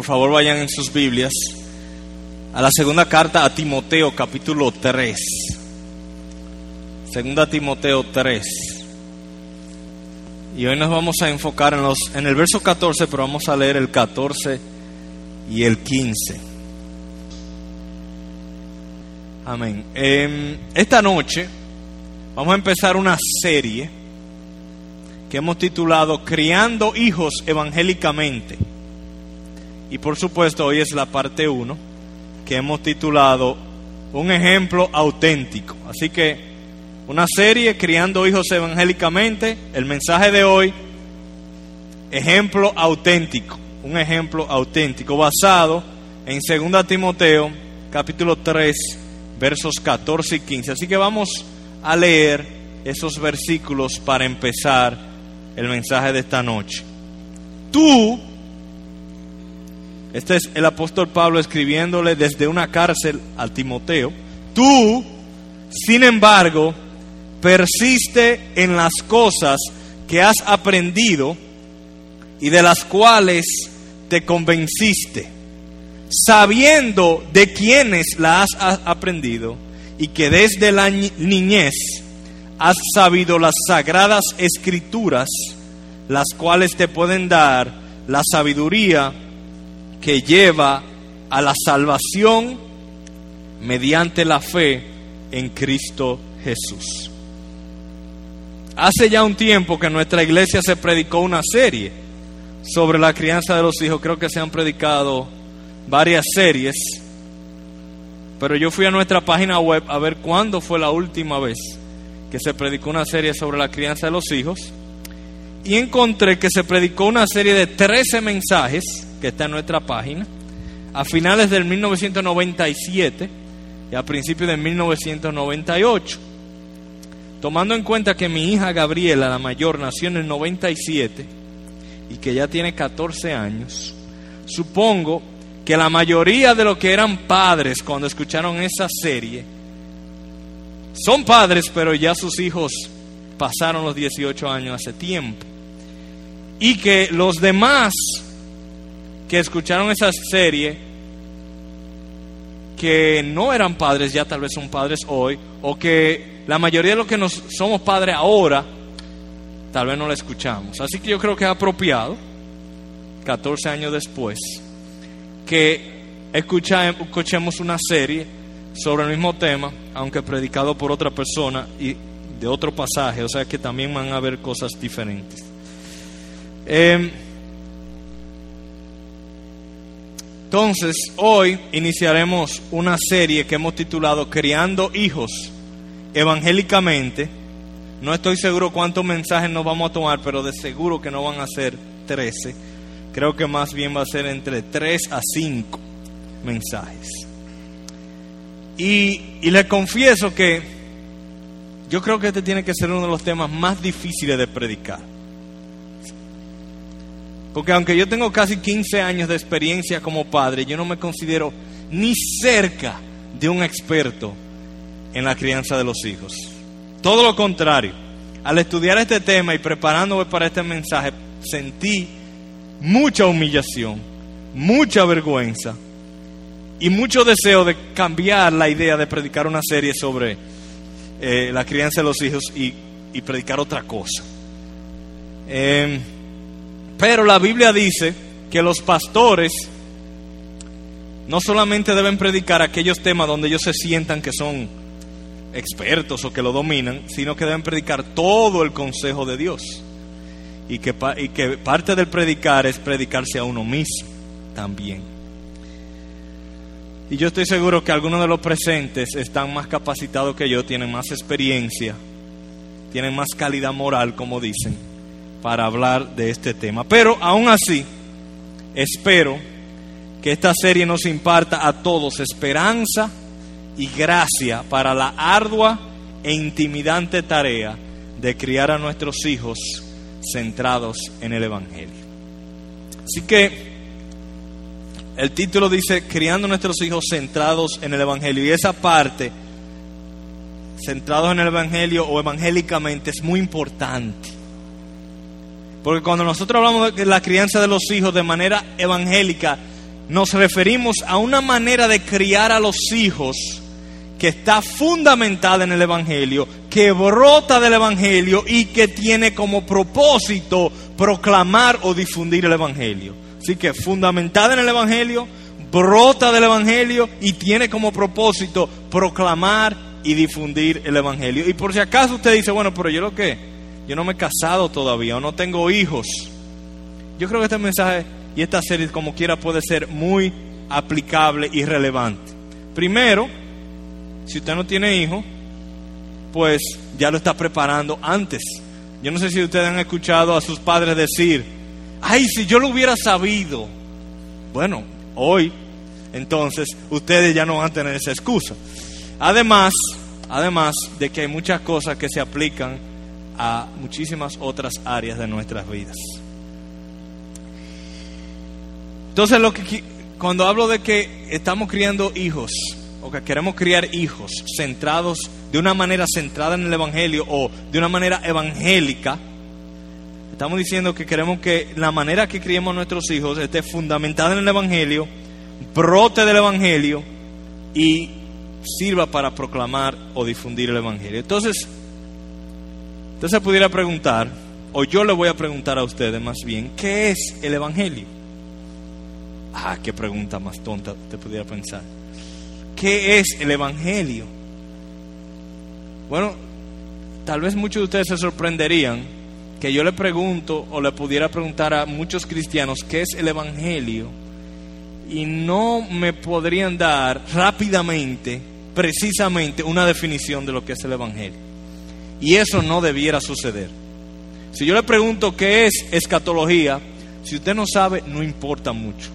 por favor vayan en sus Biblias a la segunda carta a Timoteo capítulo 3. Segunda Timoteo 3. Y hoy nos vamos a enfocar en, los, en el verso 14, pero vamos a leer el 14 y el 15. Amén. Em, esta noche vamos a empezar una serie que hemos titulado Criando hijos evangélicamente. Y por supuesto hoy es la parte 1 que hemos titulado Un ejemplo auténtico. Así que una serie Criando hijos evangélicamente. El mensaje de hoy, ejemplo auténtico. Un ejemplo auténtico basado en 2 Timoteo capítulo 3 versos 14 y 15. Así que vamos a leer esos versículos para empezar el mensaje de esta noche. Tú, este es el apóstol Pablo escribiéndole desde una cárcel al Timoteo, tú, sin embargo, persiste en las cosas que has aprendido y de las cuales te convenciste, sabiendo de quiénes las has aprendido y que desde la niñez has sabido las sagradas escrituras, las cuales te pueden dar la sabiduría que lleva a la salvación mediante la fe en Cristo Jesús. Hace ya un tiempo que en nuestra iglesia se predicó una serie sobre la crianza de los hijos. Creo que se han predicado varias series. Pero yo fui a nuestra página web a ver cuándo fue la última vez que se predicó una serie sobre la crianza de los hijos y encontré que se predicó una serie de 13 mensajes que está en nuestra página a finales del 1997 y a principios de 1998. Tomando en cuenta que mi hija Gabriela, la mayor, nació en el 97 y que ya tiene 14 años, supongo que la mayoría de los que eran padres cuando escucharon esa serie son padres, pero ya sus hijos pasaron los 18 años hace tiempo. Y que los demás que escucharon esa serie, que no eran padres, ya tal vez son padres hoy, o que la mayoría de los que nos somos padres ahora, tal vez no la escuchamos. Así que yo creo que es apropiado, 14 años después, que escuchemos una serie sobre el mismo tema, aunque predicado por otra persona y de otro pasaje, o sea que también van a haber cosas diferentes. Em, entonces, hoy iniciaremos una serie que hemos titulado Criando hijos evangélicamente. No estoy seguro cuántos mensajes nos vamos a tomar, pero de seguro que no van a ser 13. Creo que más bien va a ser entre 3 a 5 mensajes. Y, le confieso que yo creo que este tiene que ser uno de los temas más difíciles de predicar. Porque aunque yo tengo casi 15 años de experiencia como padre, yo no me considero ni cerca de un experto en la crianza de los hijos. Todo lo contrario, al estudiar este tema y preparándome para este mensaje, sentí mucha humillación, mucha vergüenza y mucho deseo de cambiar la idea de predicar una serie sobre eh, la crianza de los hijos y, predicar otra cosa. Em, pero la Biblia dice que los pastores no solamente deben predicar aquellos temas donde ellos se sientan que son expertos o que lo dominan, sino que deben predicar todo el consejo de Dios. Y que, y que parte del predicar es predicarse a uno mismo también. Y yo estoy seguro que algunos de los presentes están más capacitados que yo, tienen más experiencia, tienen más calidad moral, como dicen, para hablar de este tema. Pero aún así, espero que esta serie nos imparta a todos esperanza y gracia para la ardua e intimidante tarea de criar a nuestros hijos centrados en el Evangelio. Así que el título dice, criando nuestros hijos centrados en el Evangelio. Y esa parte, centrados en el Evangelio o evangélicamente, es muy importante. Porque cuando nosotros hablamos de la crianza de los hijos de manera evangélica, nos referimos a una manera de criar a los hijos que está fundamentada en el Evangelio, que brota del Evangelio y que tiene como propósito proclamar o difundir el Evangelio. Así que fundamentada en el Evangelio, brota del Evangelio y tiene como propósito proclamar y difundir el Evangelio. Y por si acaso usted dice, bueno, pero yo lo que, yo no me he casado todavía o no tengo hijos. Yo creo que este mensaje y esta serie como quiera puede ser muy aplicable y relevante. Primero, si usted no tiene hijos, pues ya lo está preparando antes. Yo no sé si ustedes han escuchado a sus padres decir, ay, si yo lo hubiera sabido. Bueno, hoy, entonces, ustedes ya no van a tener esa excusa. Además, además de que hay muchas cosas que se aplican a muchísimas otras áreas de nuestras vidas. Entonces, lo que, cuando hablo de que estamos criando hijos, o que queremos criar hijos centrados de una manera centrada en el Evangelio o de una manera evangélica, estamos diciendo que queremos que la manera que criemos a nuestros hijos esté fundamentada en el Evangelio, brote del Evangelio y sirva para proclamar o difundir el Evangelio. Entonces, usted se pudiera preguntar, o yo le voy a preguntar a ustedes más bien, ¿qué es el Evangelio? Ah, qué pregunta más tonta te pudiera pensar. ¿Qué es el Evangelio? Bueno, tal vez muchos de ustedes se sorprenderían que yo le pregunto o le pudiera preguntar a muchos cristianos qué es el Evangelio y no me podrían dar rápidamente, precisamente, una definición de lo que es el Evangelio. Y eso no debiera suceder. Si yo le pregunto qué es escatología, si usted no sabe, no importa mucho.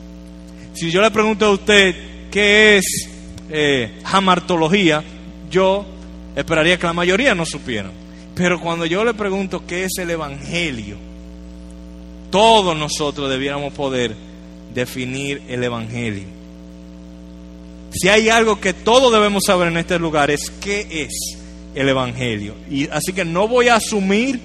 Si yo le pregunto a usted qué es eh, jamartología, yo esperaría que la mayoría no supieran. Pero cuando yo le pregunto qué es el Evangelio, todos nosotros debiéramos poder definir el Evangelio. Si hay algo que todos debemos saber en este lugar es qué es el Evangelio. Y así que no voy a asumir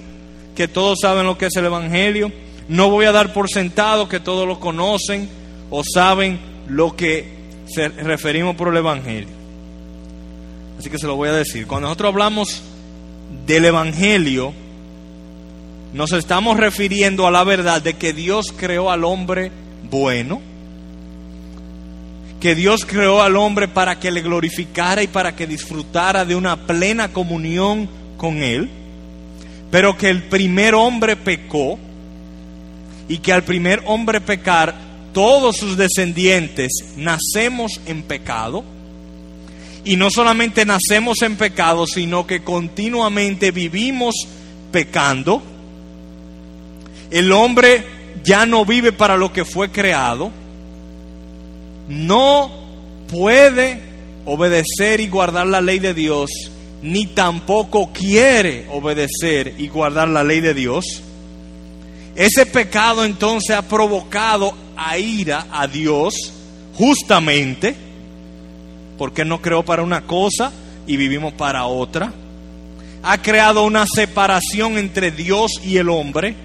que todos saben lo que es el Evangelio, no voy a dar por sentado que todos lo conocen o saben lo que se referimos por el Evangelio. Así que se lo voy a decir. Cuando nosotros hablamos del Evangelio, nos estamos refiriendo a la verdad de que Dios creó al hombre bueno, que Dios creó al hombre para que le glorificara y para que disfrutara de una plena comunión con Él, pero que el primer hombre pecó y que al primer hombre pecar todos sus descendientes nacemos en pecado. Y no solamente nacemos en pecado, sino que continuamente vivimos pecando. El hombre ya no vive para lo que fue creado. No puede obedecer y guardar la ley de Dios, ni tampoco quiere obedecer y guardar la ley de Dios. Ese pecado entonces ha provocado a ira a Dios justamente porque no creó para una cosa y vivimos para otra. Ha creado una separación entre Dios y el hombre.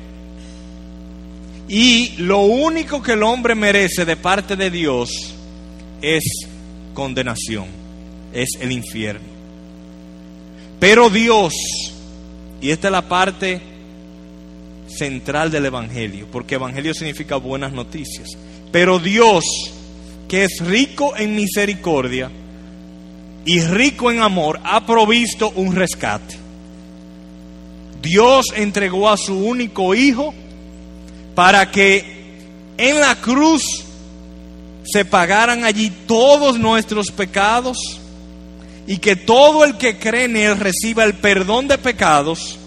Y lo único que el hombre merece de parte de Dios es condenación, es el infierno. Pero Dios, y esta es la parte central del Evangelio, porque Evangelio significa buenas noticias. Pero Dios, que es rico en misericordia y rico en amor, ha provisto un rescate. Dios entregó a su único Hijo para que en la cruz se pagaran allí todos nuestros pecados y que todo el que cree en Él reciba el perdón de pecados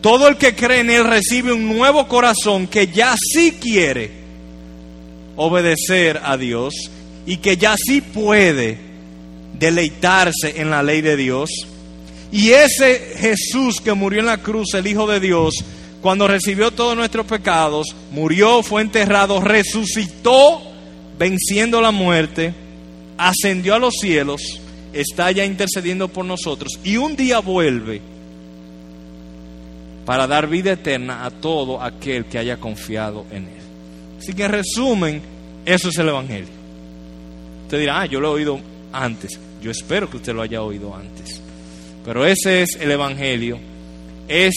todo el que cree en Él recibe un nuevo corazón que ya sí quiere obedecer a Dios y que ya sí puede deleitarse en la ley de Dios. Y ese Jesús que murió en la cruz, el Hijo de Dios, cuando recibió todos nuestros pecados, murió, fue enterrado, resucitó, venciendo la muerte, ascendió a los cielos, está ya intercediendo por nosotros y un día vuelve para dar vida eterna a todo aquel que haya confiado en Él. Así que en resumen, Eso es el Evangelio. Usted dirá, ah, yo lo he oído antes. Yo espero que usted lo haya oído antes. Pero ese es el Evangelio. Es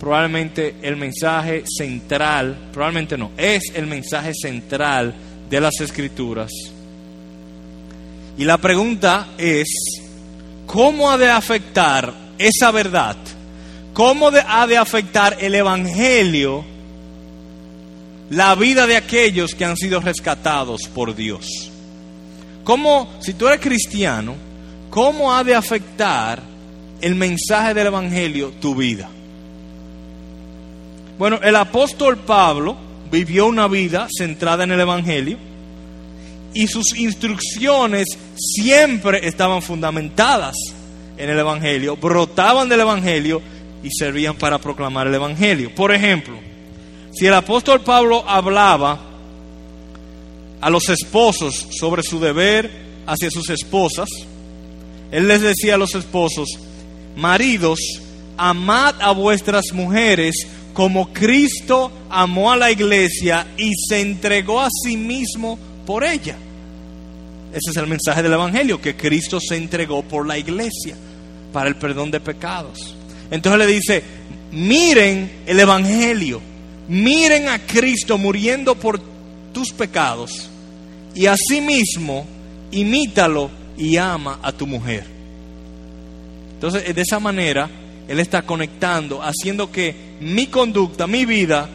probablemente el mensaje central, probablemente no, es el mensaje central de las Escrituras. Y la pregunta es, ¿cómo ha de afectar esa verdad? ¿Cómo ha de afectar el Evangelio la vida de aquellos que han sido rescatados por Dios? ¿Cómo, si tú eres cristiano, cómo ha de afectar el mensaje del Evangelio tu vida? Bueno, el apóstol Pablo vivió una vida centrada en el Evangelio y sus instrucciones siempre estaban fundamentadas en el Evangelio, brotaban del Evangelio y servían para proclamar el Evangelio. Por ejemplo, si el apóstol Pablo hablaba a los esposos sobre su deber hacia sus esposas, él les decía a los esposos, maridos, amad a vuestras mujeres como Cristo amó a la iglesia y se entregó a sí mismo por ella. Ese es el mensaje del Evangelio, que Cristo se entregó por la iglesia para el perdón de pecados. Entonces le dice, miren el Evangelio, miren a Cristo muriendo por tus pecados y asimismo imítalo y ama a tu mujer. Entonces, de esa manera, Él está conectando, haciendo que mi conducta, mi vida,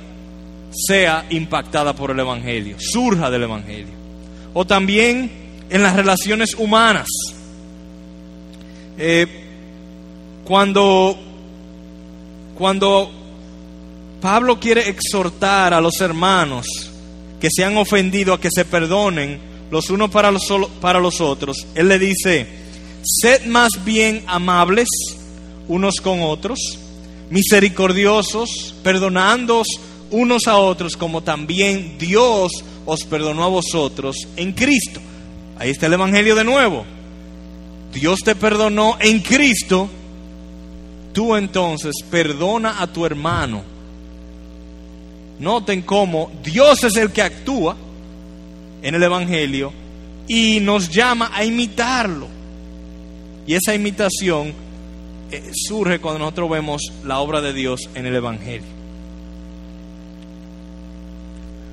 sea impactada por el Evangelio, surja del Evangelio. O también en las relaciones humanas. Eh, cuando, cuando Pablo quiere exhortar a los hermanos que se han ofendido a que se perdonen los unos para los, para los otros, él le dice, sed más bien amables unos con otros, misericordiosos, perdonándoos unos a otros como también Dios os perdonó a vosotros en Cristo. Ahí está el Evangelio de nuevo. Dios te perdonó en Cristo. Tú entonces perdona a tu hermano. Noten cómo Dios es el que actúa en el Evangelio y nos llama a imitarlo. Y esa imitación eh, surge cuando nosotros vemos la obra de Dios en el Evangelio.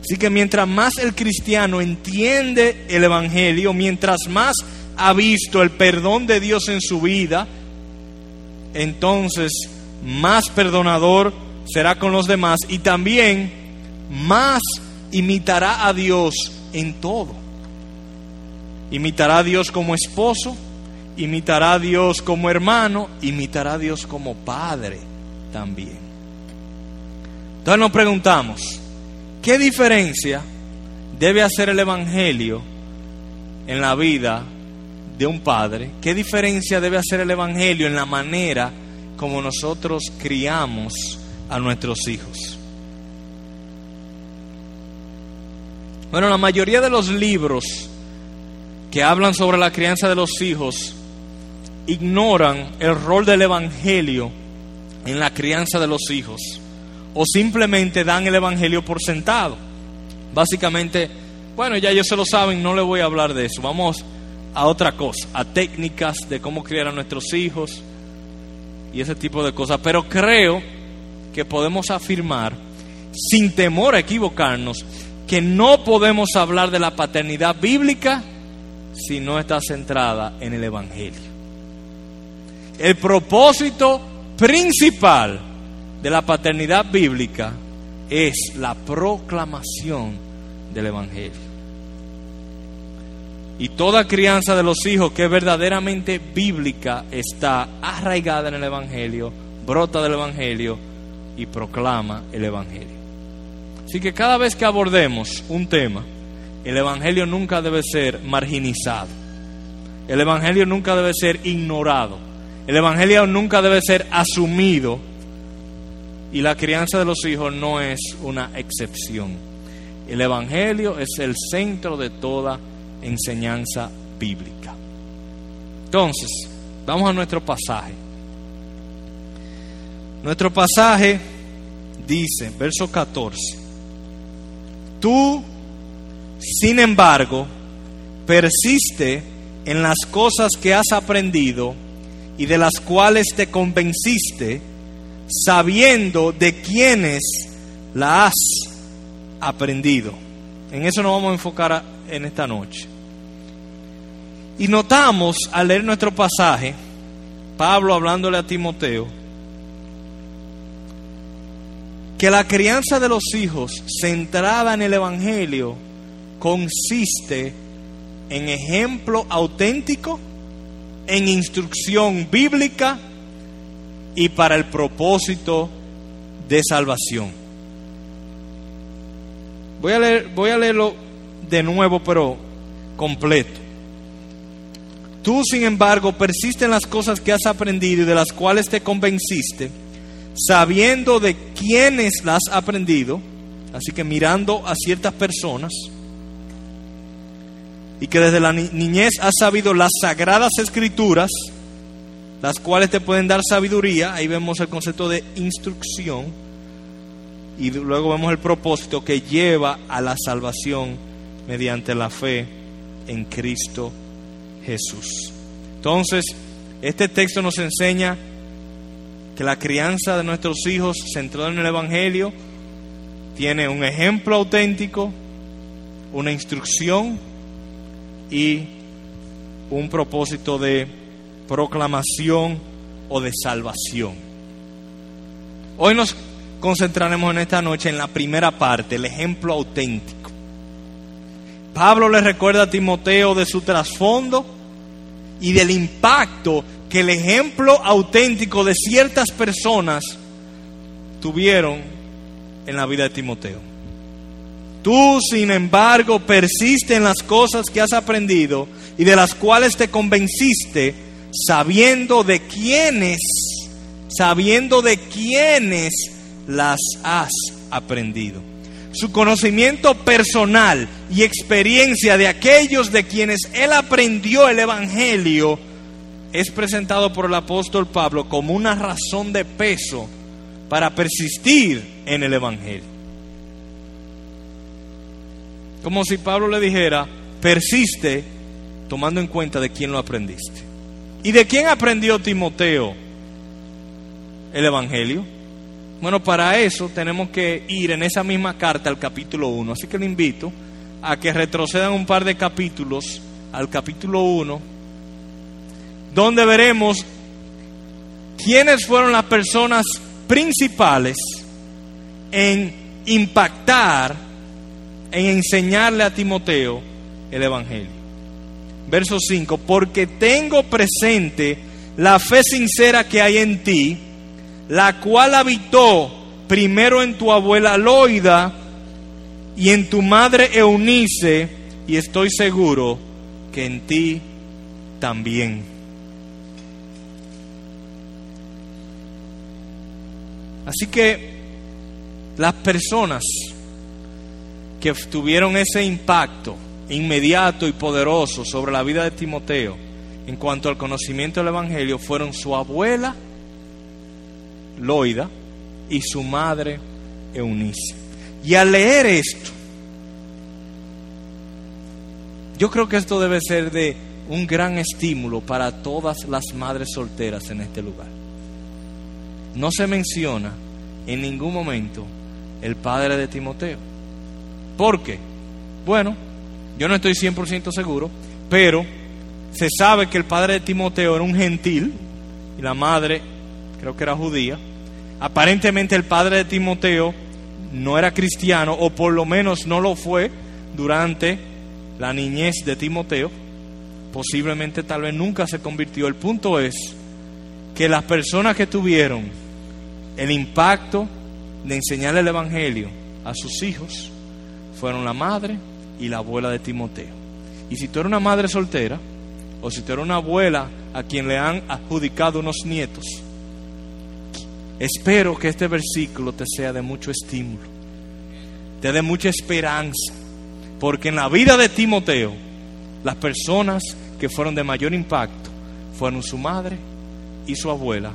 Así que mientras más el cristiano entiende el Evangelio, mientras más ha visto el perdón de Dios en su vida, entonces más perdonador será con los demás y también más imitará a Dios en todo. Imitará a Dios como esposo, imitará a Dios como hermano, imitará a Dios como padre también. Entonces nos preguntamos, ¿Qué diferencia debe hacer el Evangelio en la vida de un padre? ¿Qué diferencia debe hacer el Evangelio en la manera como nosotros criamos a nuestros hijos? Bueno, la mayoría de los libros que hablan sobre la crianza de los hijos ignoran el rol del Evangelio en la crianza de los hijos o simplemente dan el Evangelio por sentado. Básicamente, bueno, ya ellos se lo saben, no le voy a hablar de eso. Vamos a otra cosa, a técnicas de cómo criar a nuestros hijos y ese tipo de cosas. Pero creo que podemos afirmar, sin temor a equivocarnos, que no podemos hablar de la paternidad bíblica si no está centrada en el Evangelio. El propósito principal de la paternidad bíblica es la proclamación del Evangelio. Y toda crianza de los hijos que es verdaderamente bíblica está arraigada en el Evangelio, brota del Evangelio y proclama el Evangelio. Así que cada vez que abordemos un tema, el Evangelio nunca debe ser marginizado. El Evangelio nunca debe ser ignorado. El Evangelio nunca debe ser asumido y la crianza de los hijos no es una excepción. El Evangelio es el centro de toda enseñanza bíblica. Entonces, vamos a nuestro pasaje. Nuestro pasaje dice, verso 14, tú sin embargo, persiste en las cosas que has aprendido y de las cuales te convenciste, sabiendo de quiénes la has aprendido. En eso nos vamos a enfocar en esta noche. Y notamos al leer nuestro pasaje, Pablo hablándole a Timoteo, que la crianza de los hijos centrada en el Evangelio consiste en ejemplo auténtico, en instrucción bíblica y para el propósito de salvación. Voy a, leer, voy a leerlo de nuevo, pero completo. Tú, sin embargo, persiste en las cosas que has aprendido y de las cuales te convenciste, sabiendo de quiénes las has aprendido, así que mirando a ciertas personas, y que desde la niñez has sabido las sagradas escrituras, las cuales te pueden dar sabiduría, ahí vemos el concepto de instrucción, y luego vemos el propósito que lleva a la salvación mediante la fe en Cristo Jesús. Entonces, este texto nos enseña que la crianza de nuestros hijos centrada en el Evangelio tiene un ejemplo auténtico, una instrucción y un propósito de proclamación o de salvación. Hoy nos concentraremos en esta noche en la primera parte, el ejemplo auténtico. Pablo le recuerda a Timoteo de su trasfondo y del impacto que el ejemplo auténtico de ciertas personas tuvieron en la vida de Timoteo. Tú, sin embargo, persiste en las cosas que has aprendido y de las cuales te convenciste, sabiendo de quiénes, sabiendo de quiénes las has aprendido su conocimiento personal y experiencia de aquellos de quienes él aprendió el Evangelio es presentado por el apóstol Pablo como una razón de peso para persistir en el Evangelio. Como si Pablo le dijera, persiste tomando en cuenta de quién lo aprendiste. ¿Y de quién aprendió Timoteo el Evangelio? Bueno, para eso tenemos que ir en esa misma carta al capítulo 1. Así que le invito a que retrocedan un par de capítulos al capítulo 1, donde veremos quiénes fueron las personas principales en impactar, en enseñarle a Timoteo el Evangelio. Verso 5, porque tengo presente la fe sincera que hay en ti, la cual habitó primero en tu abuela Loida y en tu madre Eunice, y estoy seguro que en ti también. Así que las personas que tuvieron ese impacto inmediato y poderoso sobre la vida de Timoteo en cuanto al conocimiento del Evangelio fueron su abuela Loida y su madre Eunice. Y al leer esto, yo creo que esto debe ser de un gran estímulo para todas las madres solteras en este lugar. No se menciona en ningún momento el padre de Timoteo. ¿Por qué? Bueno, yo no estoy 100% seguro, pero se sabe que el padre de Timoteo era un gentil y la madre creo que era judía. Aparentemente el padre de Timoteo no era cristiano, o por lo menos no lo fue durante la niñez de Timoteo. Posiblemente tal vez nunca se convirtió. El punto es que las personas que tuvieron el impacto de enseñar el Evangelio a sus hijos fueron la madre y la abuela de Timoteo. Y si tú eres una madre soltera, o si tú eres una abuela a quien le han adjudicado unos nietos, Espero que este versículo te sea de mucho estímulo, te dé mucha esperanza, porque en la vida de Timoteo, las personas que fueron de mayor impacto fueron su madre y su abuela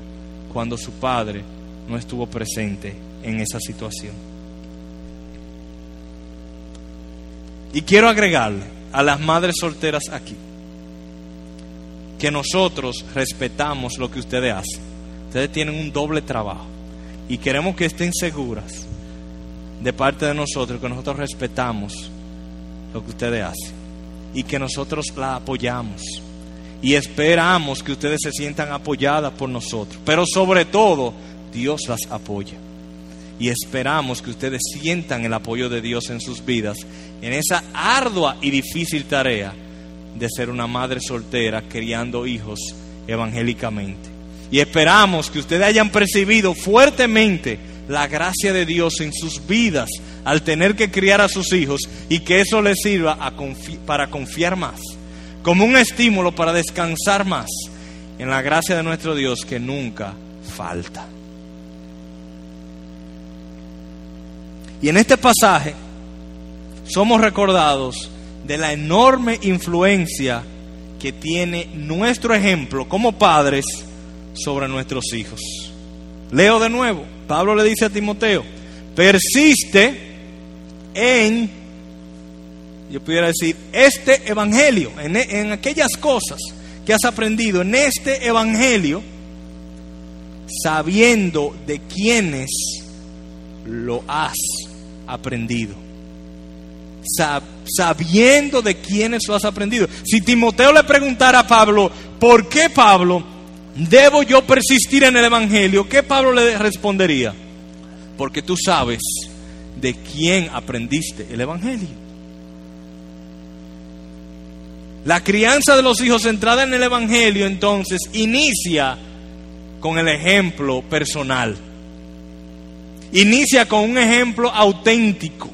cuando su padre no estuvo presente en esa situación. Y quiero agregarle a las madres solteras aquí que nosotros respetamos lo que ustedes hacen. Ustedes tienen un doble trabajo y queremos que estén seguras de parte de nosotros que nosotros respetamos lo que ustedes hacen y que nosotros la apoyamos y esperamos que ustedes se sientan apoyadas por nosotros. Pero sobre todo, Dios las apoya. Y esperamos que ustedes sientan el apoyo de Dios en sus vidas, en esa ardua y difícil tarea de ser una madre soltera criando hijos evangélicamente. Y esperamos que ustedes hayan percibido fuertemente la gracia de Dios en sus vidas al tener que criar a sus hijos y que eso les sirva para confiar más como un estímulo para descansar más en la gracia de nuestro Dios que nunca falta. Y en este pasaje somos recordados de la enorme influencia que tiene nuestro ejemplo como padres sobre nuestros hijos. Leo de nuevo, Pablo le dice a Timoteo, persiste en yo pudiera decir, este evangelio, en, en aquellas cosas que has aprendido, en este evangelio, sabiendo de quiénes lo has aprendido. sabiendo de quiénes lo has aprendido. Si Timoteo le preguntara a Pablo, ¿por qué Pablo debo yo persistir en el Evangelio? ¿Qué Pablo le respondería? Porque tú sabes de quién aprendiste el Evangelio. La crianza de los hijos centrada en el Evangelio entonces inicia con el ejemplo personal. Inicia con un ejemplo auténtico.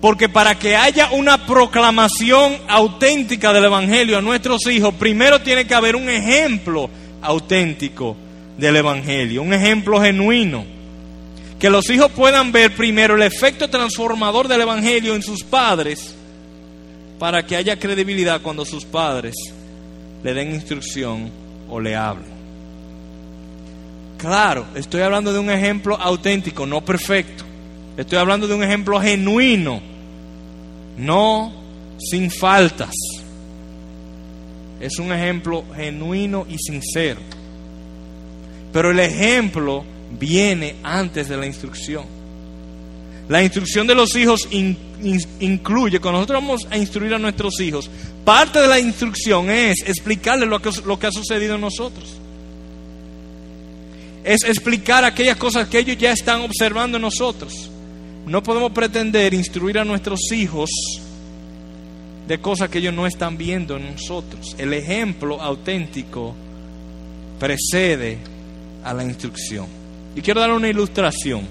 Porque para que haya una proclamación auténtica del Evangelio a nuestros hijos, primero tiene que haber un ejemplo auténtico del Evangelio, un ejemplo genuino. Que los hijos puedan ver primero el efecto transformador del Evangelio en sus padres para que haya credibilidad cuando sus padres le den instrucción o le hablen. Claro, estoy hablando de un ejemplo auténtico, no perfecto. Estoy hablando de un ejemplo genuino, no sin faltas. Es un ejemplo genuino y sincero. Pero el ejemplo viene antes de la instrucción. La instrucción de los hijos incluye, cuando nosotros vamos a instruir a nuestros hijos, parte de la instrucción es explicarles lo que, lo que ha sucedido en nosotros. Es explicar aquellas cosas que ellos ya están observando en nosotros. No podemos pretender instruir a nuestros hijos de cosas que ellos no están viendo en nosotros. El ejemplo auténtico precede a la instrucción. Y quiero dar una ilustración.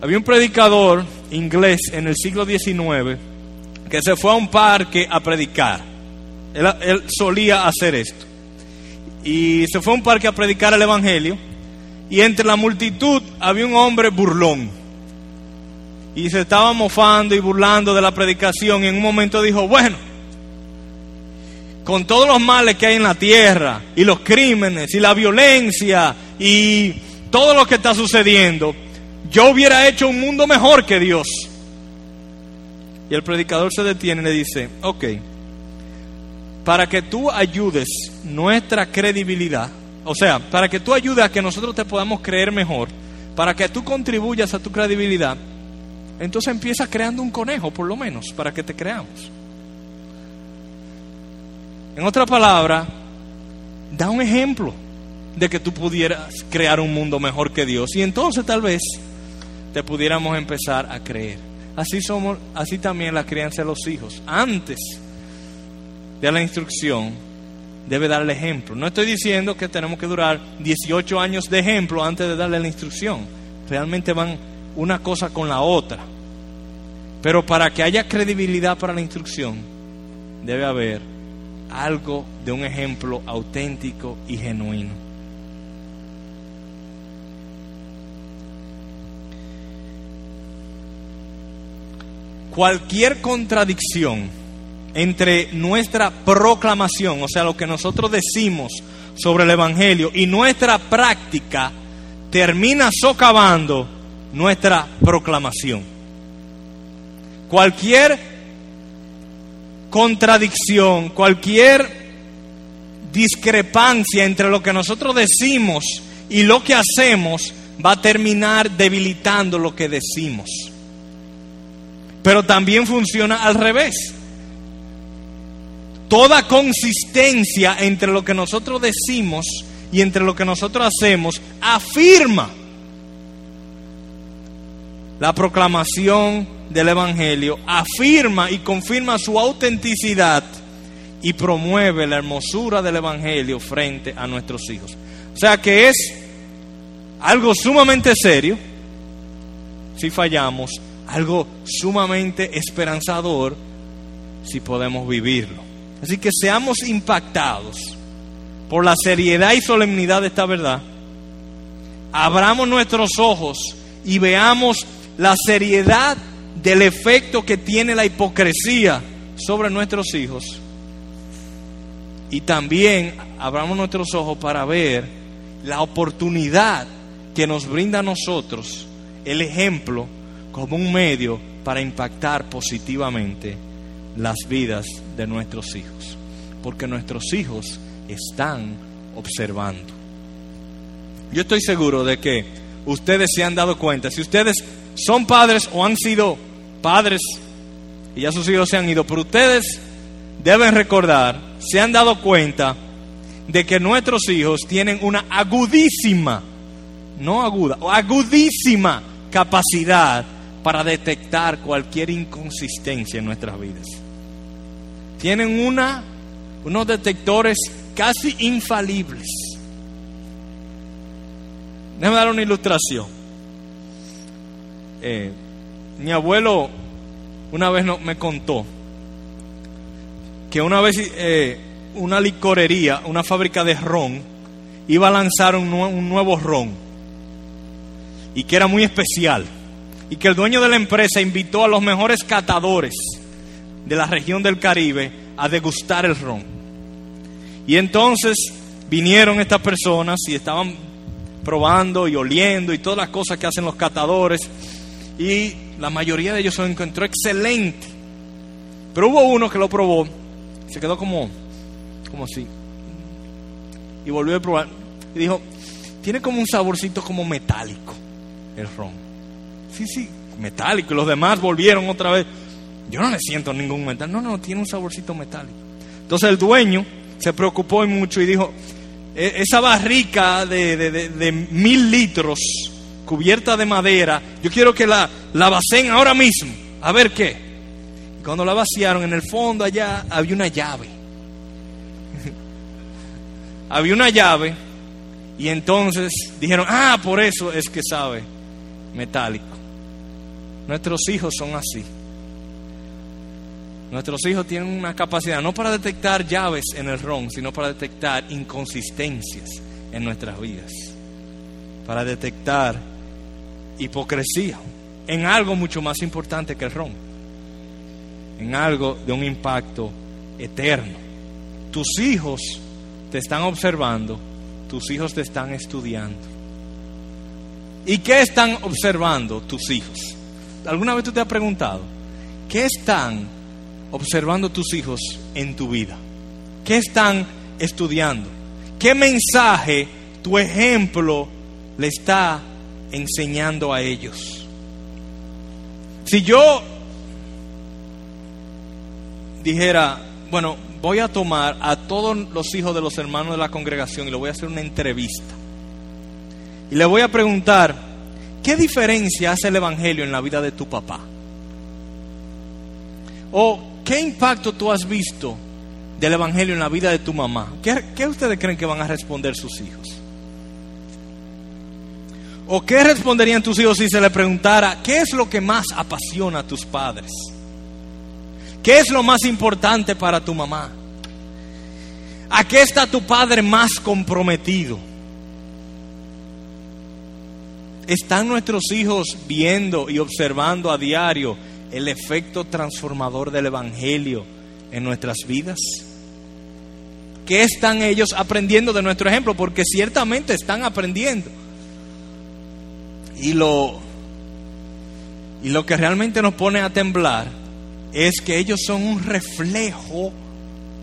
Había un predicador inglés en el siglo XIX que se fue a un parque a predicar. Él, solía hacer esto. Y se fue a un parque a predicar el Evangelio. Y entre la multitud había un hombre burlón. Y se estaba mofando y burlando de la predicación. Y en un momento dijo, bueno, con todos los males que hay en la tierra, y los crímenes, y la violencia, y todo lo que está sucediendo, yo hubiera hecho un mundo mejor que Dios. Y el predicador se detiene y le dice, ok, para que tú ayudes nuestra credibilidad, o sea, para que tú ayudes a que nosotros te podamos creer mejor, para que tú contribuyas a tu credibilidad, entonces empieza creando un conejo, por lo menos, para que te creamos. En otra palabra, da un ejemplo de que tú pudieras crear un mundo mejor que Dios. Y entonces tal vez te pudiéramos empezar a creer. Así somos, así también la crianza de los hijos. Antes de la instrucción debe darle ejemplo. No estoy diciendo que tenemos que durar 18 años de ejemplo antes de darle la instrucción. Realmente van una cosa con la otra. Pero para que haya credibilidad para la instrucción, debe haber algo de un ejemplo auténtico y genuino. cualquier contradicción entre nuestra proclamación, o sea, lo que nosotros decimos sobre el Evangelio y nuestra práctica, termina socavando nuestra proclamación. cualquier contradicción, cualquier discrepancia entre lo que nosotros decimos y lo que hacemos va a terminar debilitando lo que decimos. Pero también funciona al revés. Toda consistencia entre lo que nosotros decimos y entre lo que nosotros hacemos afirma la proclamación del Evangelio, afirma y confirma su autenticidad y promueve la hermosura del Evangelio frente a nuestros hijos. O sea que es algo sumamente serio si fallamos, algo sumamente esperanzador si podemos vivirlo. Así que seamos impactados por la seriedad y solemnidad de esta verdad. Abramos nuestros ojos y veamos la seriedad del efecto que tiene la hipocresía sobre nuestros hijos. Y también abramos nuestros ojos para ver la oportunidad que nos brinda a nosotros el ejemplo como un medio para impactar positivamente las vidas de nuestros hijos. Porque nuestros hijos están observando. Yo estoy seguro de que ustedes se han dado cuenta, si ustedes son padres o han sido padres y ya sus hijos se han ido, pero ustedes deben recordar, se han dado cuenta de que nuestros hijos tienen una agudísima, no aguda, agudísima capacidad para detectar cualquier inconsistencia en nuestras vidas. Tienen unos detectores casi infalibles. Déjame dar una ilustración. Eh, mi abuelo una vez me contó que una vez eh, una licorería, una fábrica de ron, iba a lanzar un nuevo ron y que era muy especial y que el dueño de la empresa invitó a los mejores catadores de la región del Caribe a degustar el ron. Y entonces vinieron estas personas y estaban probando y oliendo y todas las cosas que hacen los catadores y la mayoría de ellos se lo encontró excelente. Pero hubo uno que lo probó, se quedó como, como así. Y volvió a probar. Y dijo, tiene como un saborcito como metálico el ron. Sí, sí, metálico. Y los demás volvieron otra vez. Yo no le siento ningún metal. No, no, tiene un saborcito metálico. Entonces el dueño se preocupó mucho y dijo, e-, esa barrica de, de, de mil litros cubierta de madera, yo quiero que la, la vacen ahora mismo, a ver qué. Cuando la vaciaron, en el fondo allá había una llave. había una llave y entonces dijeron, ah, por eso es que sabe metálico. Nuestros hijos son así. Nuestros hijos tienen una capacidad no para detectar llaves en el ron, sino para detectar inconsistencias en nuestras vidas. Para detectar hipocresía en algo mucho más importante que el ron, en algo de un impacto eterno. Tus hijos te están observando, tus hijos te están estudiando. ¿Y qué están observando tus hijos? ¿Alguna vez tú te has preguntado, qué están observando tus hijos en tu vida? ¿Qué están estudiando? ¿Qué mensaje tu ejemplo le está enseñando a ellos. Si yo dijera, bueno, voy a tomar a todos los hijos de los hermanos de la congregación y le voy a hacer una entrevista. Y le voy a preguntar, ¿qué diferencia hace el Evangelio en la vida de tu papá? ¿O qué impacto tú has visto del Evangelio en la vida de tu mamá? ¿Qué, ustedes creen que van a responder sus hijos? ¿O qué responderían tus hijos si se les preguntara, ¿qué es lo que más apasiona a tus padres? ¿Qué es lo más importante para tu mamá? ¿A qué está tu padre más comprometido? ¿Están nuestros hijos viendo y observando a diario el efecto transformador del Evangelio en nuestras vidas? ¿Qué están ellos aprendiendo de nuestro ejemplo? Porque ciertamente están aprendiendo. Y lo, Y lo que realmente nos pone a temblar es que ellos son un reflejo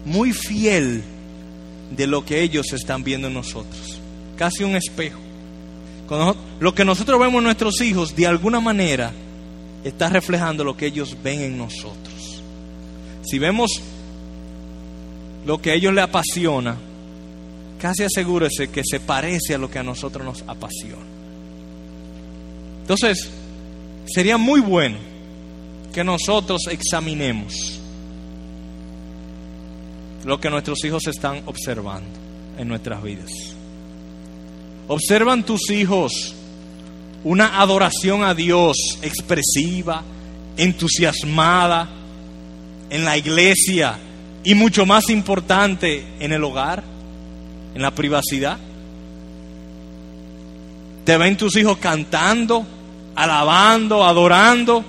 muy fiel de lo que ellos están viendo en nosotros. Casi un espejo. Lo que nosotros vemos en nuestros hijos, de alguna manera, está reflejando lo que ellos ven en nosotros. Si vemos lo que a ellos les apasiona, casi asegúrese que se parece a lo que a nosotros nos apasiona. Entonces, sería muy bueno que nosotros examinemos lo que nuestros hijos están observando en nuestras vidas. Observan tus hijos una adoración a Dios expresiva, entusiasmada en la iglesia y mucho más importante en el hogar, en la privacidad. Te ven tus hijos cantando, alabando, adorando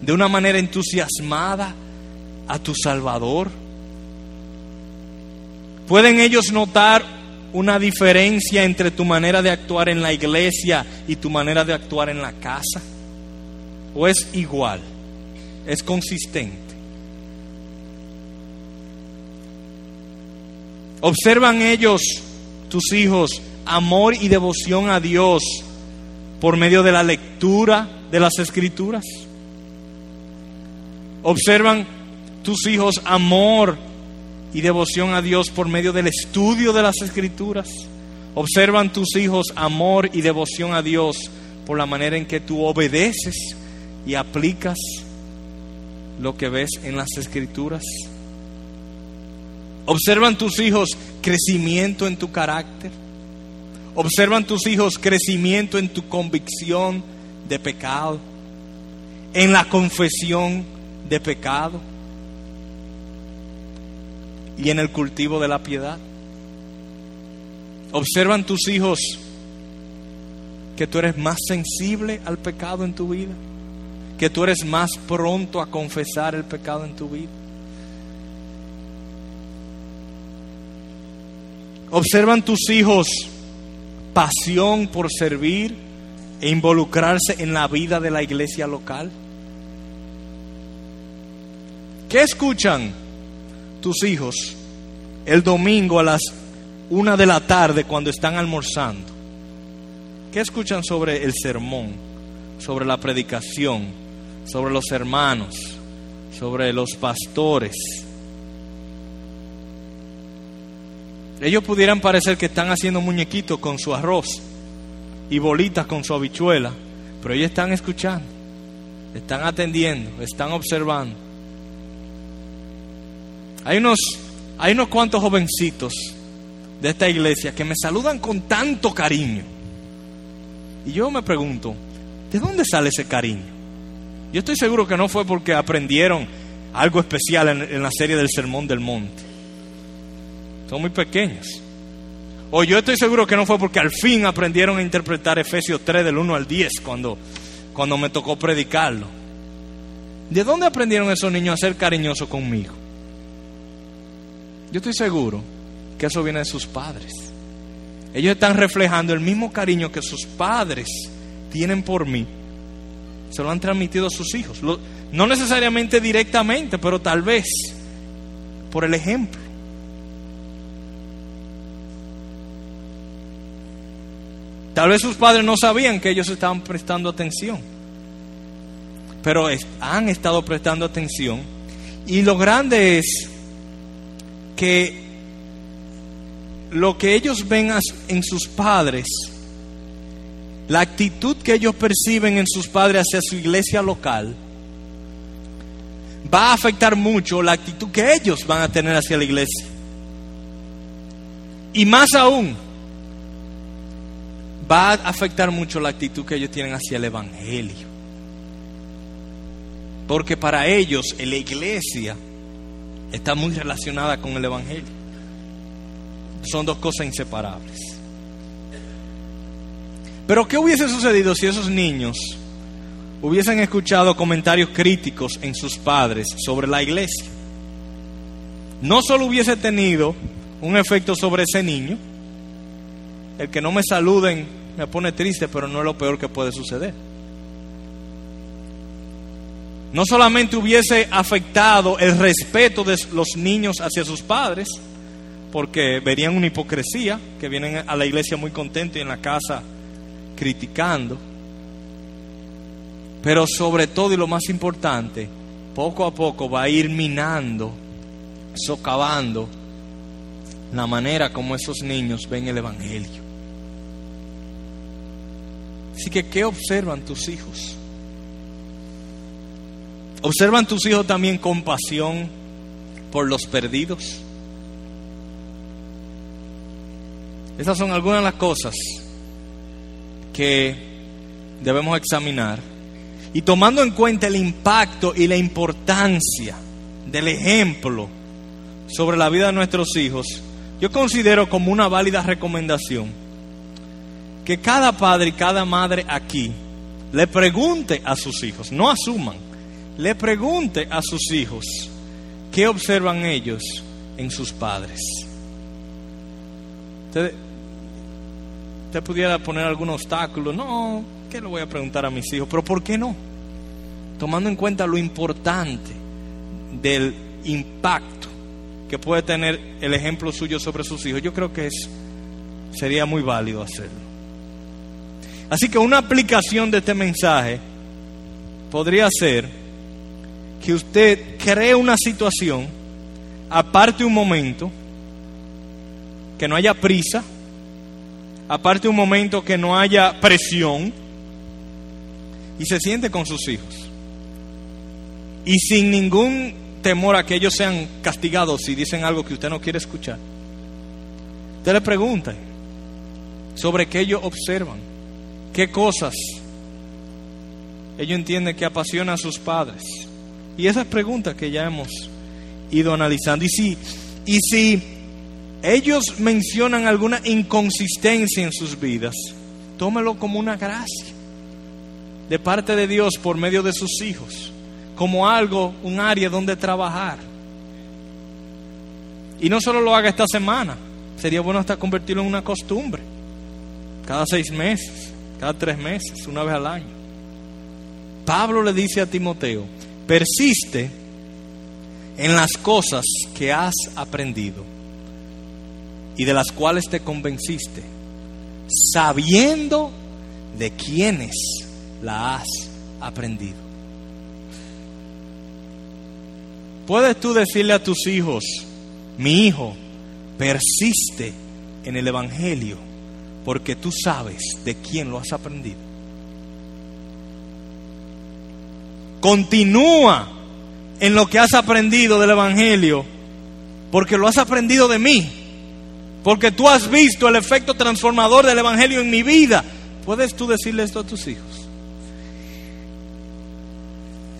de una manera entusiasmada a tu Salvador. ¿Pueden ellos notar una diferencia entre tu manera de actuar en la iglesia y tu manera de actuar en la casa? ¿O es igual? ¿Es consistente? ¿Observan ellos, tus hijos, amor y devoción a Dios por medio de la lectura de las escrituras? ¿Observan tus hijos amor y devoción a Dios por medio del estudio de las escrituras? ¿Observan tus hijos amor y devoción a Dios por la manera en que tú obedeces y aplicas lo que ves en las escrituras? ¿Observan tus hijos crecimiento en tu carácter? ¿Observan tus hijos crecimiento en tu convicción de pecado? ¿En la confesión de pecado? ¿Y en el cultivo de la piedad? ¿Observan tus hijos que tú eres más sensible al pecado en tu vida? ¿Que tú eres más pronto a confesar el pecado en tu vida? Observan tus hijos pasión por servir e involucrarse en la vida de la iglesia local. ¿Qué escuchan tus hijos el domingo a las una de la tarde cuando están almorzando? ¿Qué escuchan sobre el sermón, sobre la predicación, sobre los hermanos, sobre los pastores? Ellos pudieran parecer que están haciendo muñequitos con su arroz y bolitas con su habichuela, pero ellos están escuchando, están atendiendo, están observando. Hay unos, hay unos cuantos jovencitos de esta iglesia que me saludan con tanto cariño. Y yo me pregunto, ¿de dónde sale ese cariño? Yo estoy seguro que no fue porque aprendieron algo especial en, la serie del Sermón del Monte son muy pequeños. O yo estoy seguro que no fue porque al fin aprendieron a interpretar Efesios 3 del 1 al 10 cuando, cuando me tocó predicarlo. ¿De dónde aprendieron esos niños a ser cariñosos conmigo? Yo estoy seguro que eso viene de sus padres. Ellos están reflejando el mismo cariño que sus padres tienen por mí. Se lo han transmitido a sus hijos. no necesariamente directamente, pero tal vez por el ejemplo. Tal vez sus padres no sabían que ellos estaban prestando atención, pero han estado prestando atención. Y lo grande es que lo que ellos ven en sus padres, la actitud que ellos perciben en sus padres hacia su iglesia local, va a afectar mucho la actitud que ellos van a tener hacia la iglesia. Y más aún, va a afectar mucho la actitud que ellos tienen hacia el Evangelio. Porque para ellos la iglesia está muy relacionada con el Evangelio. Son dos cosas inseparables. Pero ¿qué hubiese sucedido si esos niños hubiesen escuchado comentarios críticos en sus padres sobre la iglesia? No solo hubiese tenido un efecto sobre ese niño, el que no me saluden me pone triste, pero no es lo peor que puede suceder. No solamente hubiese afectado el respeto de los niños hacia sus padres, porque verían una hipocresía, que vienen a la iglesia muy contentos y en la casa criticando, pero sobre todo y lo más importante, poco a poco va a ir minando, socavando la manera como esos niños ven el Evangelio. Así que, ¿qué observan tus hijos? ¿Observan tus hijos también compasión por los perdidos? Esas son algunas de las cosas que debemos examinar. Y tomando en cuenta el impacto y la importancia del ejemplo sobre la vida de nuestros hijos, yo considero como una válida recomendación que cada padre y cada madre aquí le pregunte a sus hijos, no asuman, le pregunte a sus hijos qué observan ellos en sus padres. Usted, usted pudiera poner algún obstáculo, no, ¿qué le voy a preguntar a mis hijos? Pero ¿por qué no? Tomando en cuenta lo importante del impacto que puede tener el ejemplo suyo sobre sus hijos, yo creo que es, sería muy válido hacerlo. Así que una aplicación de este mensaje podría ser que usted cree una situación, aparte un momento, que no haya prisa, aparte un momento que no haya presión, y se siente con sus hijos. Y sin ningún temor a que ellos sean castigados si dicen algo que usted no quiere escuchar. Usted le pregunta sobre qué ellos observan qué cosas ellos entienden que apasiona a sus padres. Y esas preguntas que ya hemos ido analizando. Y si, y si ellos mencionan alguna inconsistencia en sus vidas, tómelo como una gracia de parte de Dios por medio de sus hijos, como algo, un área donde trabajar. Y no solo lo haga esta semana, sería bueno hasta convertirlo en una costumbre, cada seis meses cada tres meses, una vez al año. Pablo le dice a Timoteo, persiste en las cosas que has aprendido y de las cuales te convenciste, sabiendo de quiénes la has aprendido. Puedes tú decirle a tus hijos, mi hijo, persiste en el Evangelio porque tú sabes de quién lo has aprendido. Continúa en lo que has aprendido del Evangelio, porque lo has aprendido de mí, porque tú has visto el efecto transformador del Evangelio en mi vida. ¿Puedes tú decirle esto a tus hijos?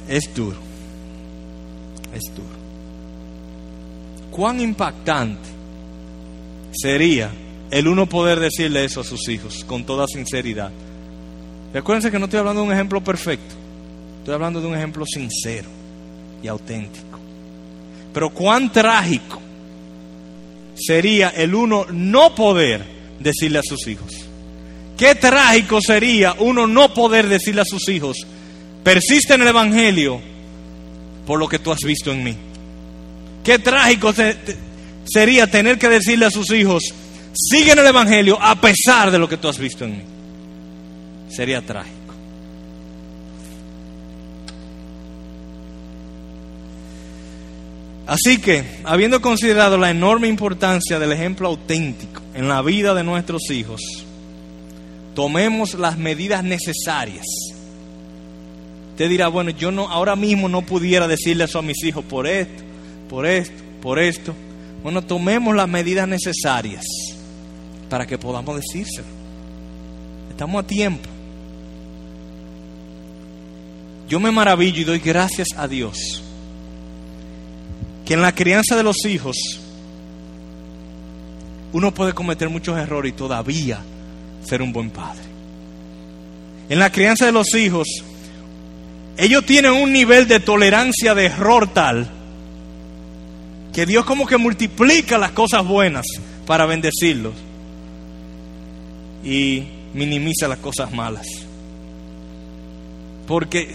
Es duro, es duro. ¿Cuán impactante sería el uno poder decirle eso a sus hijos con toda sinceridad. Recuérdense que no estoy hablando de un ejemplo perfecto, estoy hablando de un ejemplo sincero y auténtico. Pero cuán trágico sería el uno no poder decirle a sus hijos. Qué trágico sería uno no poder decirle a sus hijos, persiste en el Evangelio por lo que tú has visto en mí. Qué trágico sería tener que decirle a sus hijos, Sigue en el Evangelio a pesar de lo que tú has visto en mí. Sería trágico. Así que, habiendo considerado la enorme importancia del ejemplo auténtico en la vida de nuestros hijos, tomemos las medidas necesarias. Usted dirá, bueno, yo no ahora mismo no pudiera decirle eso a mis hijos por esto, por esto, por esto. Bueno, tomemos las medidas necesarias para que podamos decírselo. Estamos a tiempo. Yo me maravillo y doy gracias a Dios que en la crianza de los hijos uno puede cometer muchos errores y todavía ser un buen padre. En la crianza de los hijos, ellos tienen un nivel de tolerancia de error tal que Dios como que multiplica las cosas buenas para bendecirlos y minimiza las cosas malas. Porque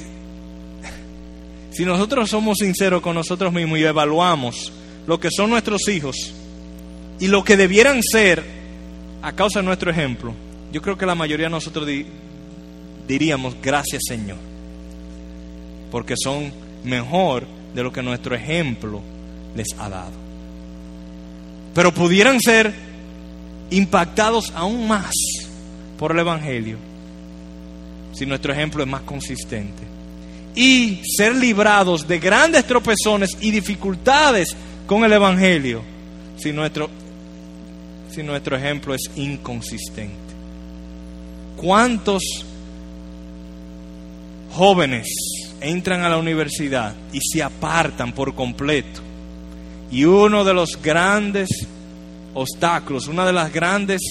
Si nosotros somos sinceros con nosotros mismos y evaluamos lo que son nuestros hijos y lo que debieran ser a causa de nuestro ejemplo, yo creo que la mayoría de nosotros diríamos gracias Señor, porque son mejor de lo que nuestro ejemplo les ha dado. Pero pudieran ser impactados aún más por el Evangelio si nuestro ejemplo es más consistente. Y ser librados de grandes tropezones y dificultades con el Evangelio si nuestro, si nuestro ejemplo es inconsistente. ¿Cuántos jóvenes entran a la universidad y se apartan por completo? Y uno de los grandes obstáculos, una de las grandes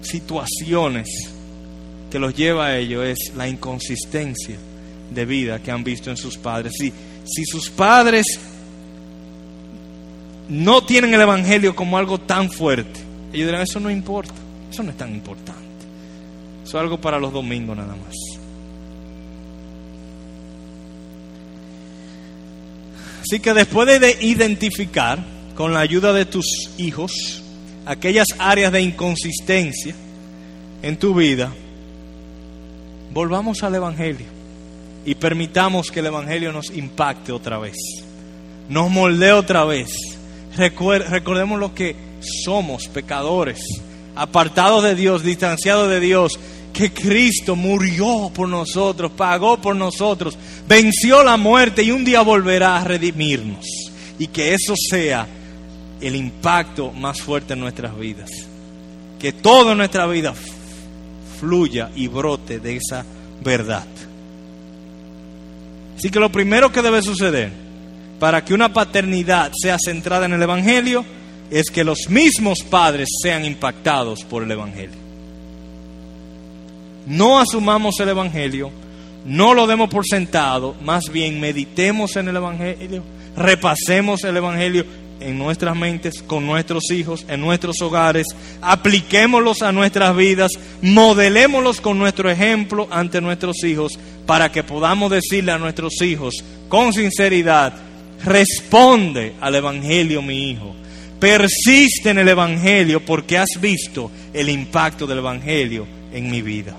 situaciones que los lleva a ello es la inconsistencia de vida que han visto en sus padres. Si, si sus padres no tienen el Evangelio como algo tan fuerte, ellos dirán, eso no importa, eso no es tan importante. Eso es algo para los domingos nada más. Así que después de identificar con la ayuda de tus hijos aquellas áreas de inconsistencia en tu vida, volvamos al Evangelio y permitamos que el Evangelio nos impacte otra vez, nos moldee otra vez. recordemos lo que somos, pecadores, apartados de Dios, distanciados de Dios, que Cristo murió por nosotros, pagó por nosotros, venció la muerte y un día volverá a redimirnos. Y que eso sea el impacto más fuerte en nuestras vidas. Que toda nuestra vida fluya y brote de esa verdad. Así que lo primero que debe suceder para que una paternidad sea centrada en el Evangelio es que los mismos padres sean impactados por el Evangelio. No asumamos el Evangelio, no lo demos por sentado, más bien meditemos en el Evangelio, repasemos el Evangelio en nuestras mentes, con nuestros hijos, en nuestros hogares, apliquémoslos a nuestras vidas, modelémoslos con nuestro ejemplo ante nuestros hijos, para que podamos decirle a nuestros hijos con sinceridad, responde al Evangelio mi hijo, persiste en el Evangelio porque has visto el impacto del Evangelio en mi vida.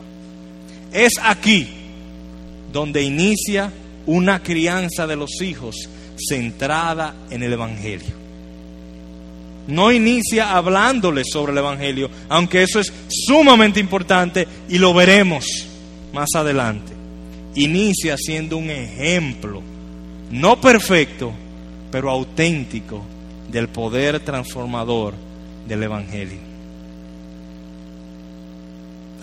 Es aquí donde inicia una crianza de los hijos centrada en el Evangelio no inicia hablándoles sobre el Evangelio, aunque eso es sumamente importante y lo veremos más adelante. Inicia siendo un ejemplo, no perfecto, pero auténtico del poder transformador del Evangelio.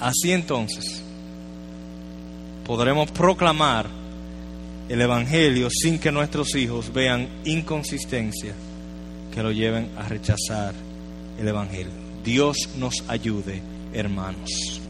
Así entonces podremos proclamar el Evangelio sin que nuestros hijos vean inconsistencia que lo lleven a rechazar el Evangelio. Dios nos ayude, hermanos.